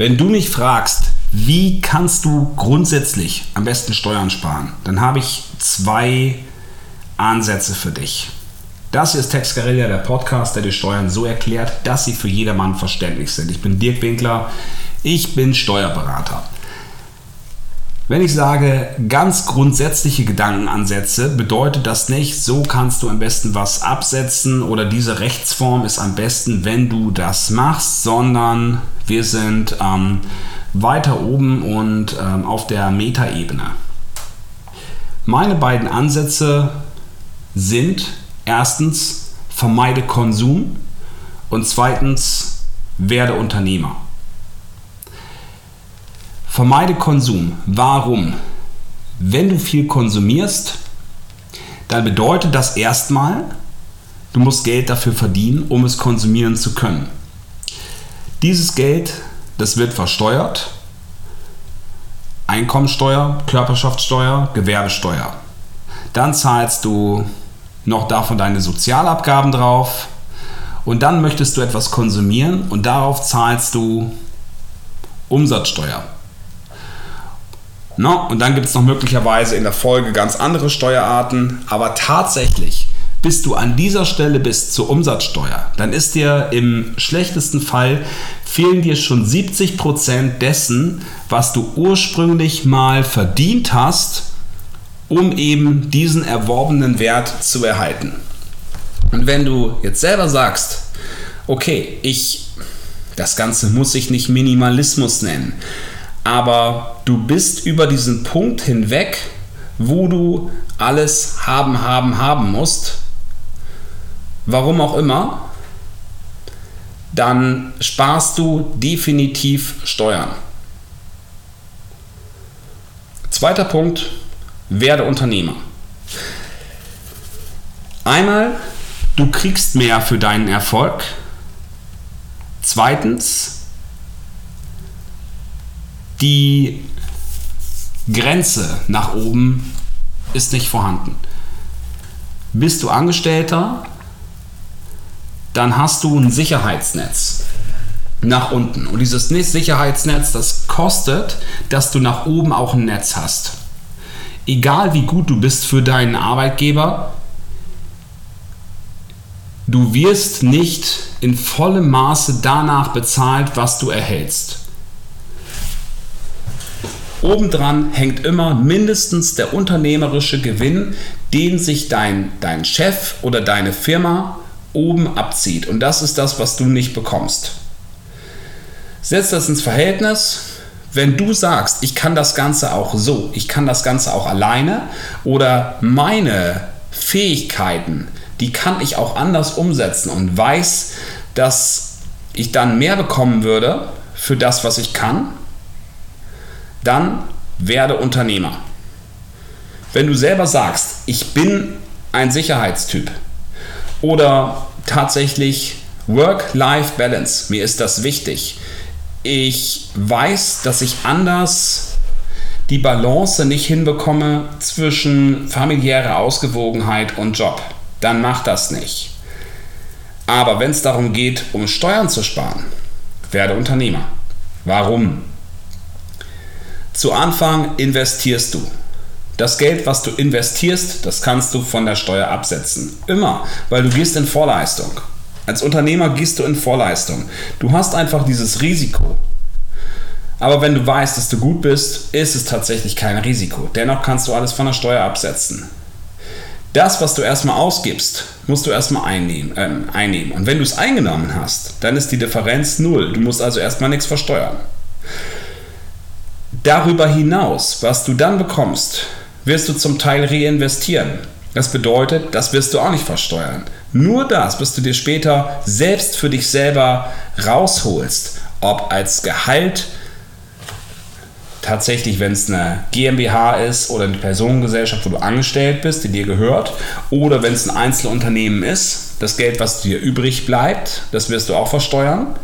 Wenn du mich fragst, wie kannst du grundsätzlich am besten Steuern sparen, dann habe ich zwei Ansätze für dich. Das hier ist Tex Guerilla, der Podcast, der die Steuern so erklärt, dass sie für jedermann verständlich sind. Ich bin Dirk Winkler, ich bin Steuerberater. Wenn ich sage ganz grundsätzliche Gedankenansätze, bedeutet das nicht, so kannst du am besten was absetzen oder diese Rechtsform ist am besten, wenn du das machst, sondern wir sind ähm, weiter oben und ähm, auf der Metaebene. Meine beiden Ansätze sind erstens vermeide Konsum und zweitens werde Unternehmer. Vermeide Konsum. Warum? Wenn du viel konsumierst, dann bedeutet das erstmal, du musst Geld dafür verdienen, um es konsumieren zu können. Dieses Geld, das wird versteuert. Einkommensteuer, Körperschaftssteuer, Gewerbesteuer. Dann zahlst du noch davon deine Sozialabgaben drauf und dann möchtest du etwas konsumieren und darauf zahlst du Umsatzsteuer. No, und dann gibt es noch möglicherweise in der Folge ganz andere Steuerarten, aber tatsächlich bis du an dieser Stelle bist zur Umsatzsteuer, dann ist dir im schlechtesten Fall fehlen dir schon 70 Prozent dessen, was du ursprünglich mal verdient hast, um eben diesen erworbenen Wert zu erhalten. Und wenn du jetzt selber sagst, okay, ich, das Ganze muss ich nicht Minimalismus nennen, aber du bist über diesen Punkt hinweg, wo du alles haben, haben, haben musst, warum auch immer, dann sparst du definitiv Steuern. Zweiter Punkt, werde Unternehmer. Einmal, du kriegst mehr für deinen Erfolg. Zweitens, die Grenze nach oben ist nicht vorhanden. Bist du Angestellter, dann hast du ein Sicherheitsnetz nach unten. Und dieses Sicherheitsnetz, das kostet, dass du nach oben auch ein Netz hast. Egal wie gut du bist für deinen Arbeitgeber, du wirst nicht in vollem Maße danach bezahlt, was du erhältst. Obendran hängt immer mindestens der unternehmerische Gewinn, den sich dein, dein Chef oder deine Firma oben abzieht. Und das ist das, was du nicht bekommst. Setz das ins Verhältnis. Wenn du sagst, ich kann das Ganze auch so, ich kann das Ganze auch alleine oder meine Fähigkeiten, die kann ich auch anders umsetzen und weiß, dass ich dann mehr bekommen würde für das, was ich kann, dann werde Unternehmer. Wenn du selber sagst, ich bin ein Sicherheitstyp, oder tatsächlich Work-Life-Balance. Mir ist das wichtig. Ich weiß, dass ich anders die Balance nicht hinbekomme zwischen familiärer Ausgewogenheit und Job. Dann mach das nicht. Aber wenn es darum geht, um Steuern zu sparen, werde Unternehmer. Warum? Zu Anfang investierst du. Das Geld, was du investierst, das kannst du von der Steuer absetzen. Immer, weil du gehst in Vorleistung. Als Unternehmer gehst du in Vorleistung. Du hast einfach dieses Risiko. Aber wenn du weißt, dass du gut bist, ist es tatsächlich kein Risiko. Dennoch kannst du alles von der Steuer absetzen. Das, was du erstmal ausgibst, musst du erstmal einnehmen, äh, einnehmen. Und wenn du es eingenommen hast, dann ist die Differenz null. Du musst also erstmal nichts versteuern. Darüber hinaus, was du dann bekommst, wirst du zum Teil reinvestieren. Das bedeutet, das wirst du auch nicht versteuern. Nur das, was du dir später selbst für dich selber rausholst, ob als Gehalt, tatsächlich, wenn es eine GmbH ist oder eine Personengesellschaft, wo du angestellt bist, die dir gehört, oder wenn es ein Einzelunternehmen ist, das Geld, was dir übrig bleibt, das wirst du auch versteuern.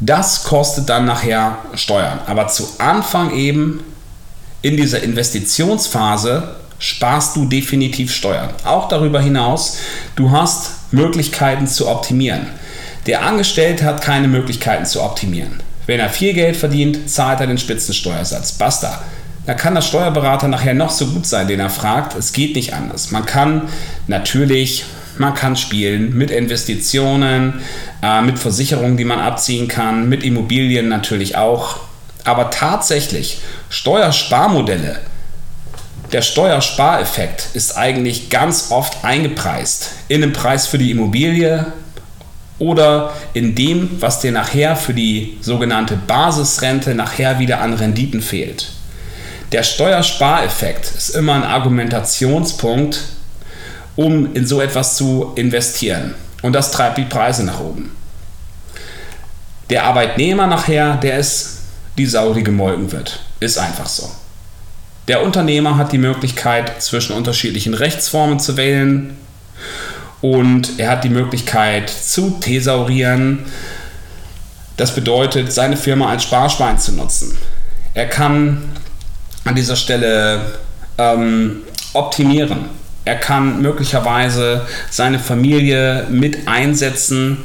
Das kostet dann nachher Steuern. Aber zu Anfang eben in dieser Investitionsphase sparst du definitiv Steuern. Auch darüber hinaus, du hast Möglichkeiten zu optimieren. Der Angestellte hat keine Möglichkeiten zu optimieren. Wenn er viel Geld verdient, zahlt er den Spitzensteuersatz. Basta. Da kann der Steuerberater nachher noch so gut sein, den er fragt. Es geht nicht anders. Man kann natürlich, man kann spielen mit Investitionen, äh, mit Versicherungen, die man abziehen kann, mit Immobilien natürlich auch. Aber tatsächlich, Steuersparmodelle, der Steuerspareffekt ist eigentlich ganz oft eingepreist in den Preis für die Immobilie oder in dem, was dir nachher für die sogenannte Basisrente nachher wieder an Renditen fehlt. Der Steuerspareffekt ist immer ein Argumentationspunkt, um in so etwas zu investieren. Und das treibt die Preise nach oben. Der Arbeitnehmer nachher, der ist die Sau, die gemolken wird. Ist einfach so. Der Unternehmer hat die Möglichkeit, zwischen unterschiedlichen Rechtsformen zu wählen und er hat die Möglichkeit zu thesaurieren. Das bedeutet, seine Firma als Sparschwein zu nutzen. Er kann an dieser Stelle ähm, optimieren. Er kann möglicherweise seine Familie mit einsetzen,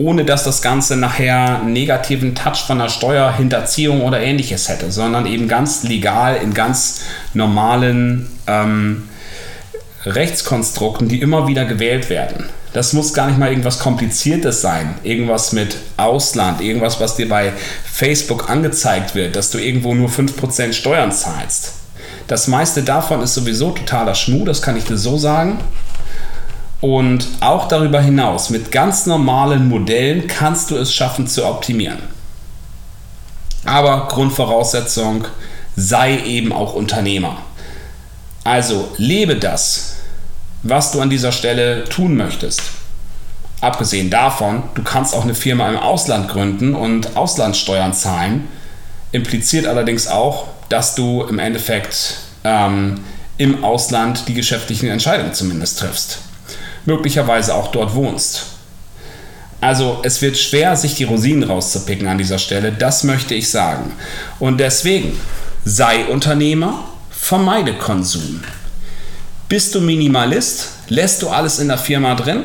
ohne dass das Ganze nachher negativen Touch von der Steuerhinterziehung oder ähnliches hätte, sondern eben ganz legal in ganz normalen ähm, Rechtskonstrukten, die immer wieder gewählt werden. Das muss gar nicht mal irgendwas Kompliziertes sein. Irgendwas mit Ausland, irgendwas, was dir bei Facebook angezeigt wird, dass du irgendwo nur 5% Steuern zahlst. Das meiste davon ist sowieso totaler Schmuh, das kann ich dir so sagen. Und auch darüber hinaus, mit ganz normalen Modellen kannst du es schaffen zu optimieren. Aber Grundvoraussetzung, sei eben auch Unternehmer. Also lebe das, was du an dieser Stelle tun möchtest. Abgesehen davon, du kannst auch eine Firma im Ausland gründen und Auslandssteuern zahlen. Impliziert allerdings auch, dass du im Endeffekt ähm, im Ausland die geschäftlichen Entscheidungen zumindest triffst. Möglicherweise auch dort wohnst. Also es wird schwer, sich die Rosinen rauszupicken an dieser Stelle, das möchte ich sagen. Und deswegen sei Unternehmer, vermeide Konsum. Bist du Minimalist? Lässt du alles in der Firma drin?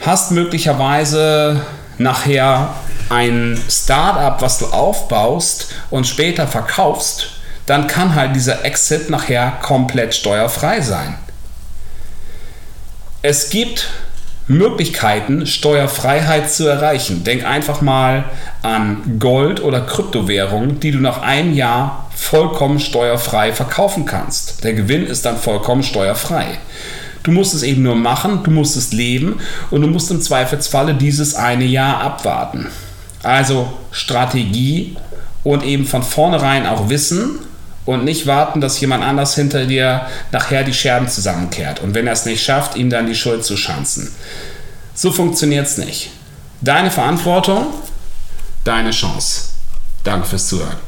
Hast möglicherweise nachher ein Startup, was du aufbaust und später verkaufst, dann kann halt dieser Exit nachher komplett steuerfrei sein. Es gibt Möglichkeiten, Steuerfreiheit zu erreichen. Denk einfach mal an Gold oder Kryptowährungen, die du nach einem Jahr vollkommen steuerfrei verkaufen kannst. Der Gewinn ist dann vollkommen steuerfrei. Du musst es eben nur machen, du musst es leben und du musst im Zweifelsfalle dieses eine Jahr abwarten. Also Strategie und eben von vornherein auch wissen und nicht warten, dass jemand anders hinter dir nachher die Scherben zusammenkehrt und wenn er es nicht schafft, ihm dann die Schuld zu schanzen. So funktioniert es nicht. Deine Verantwortung, deine Chance. Danke fürs Zuhören.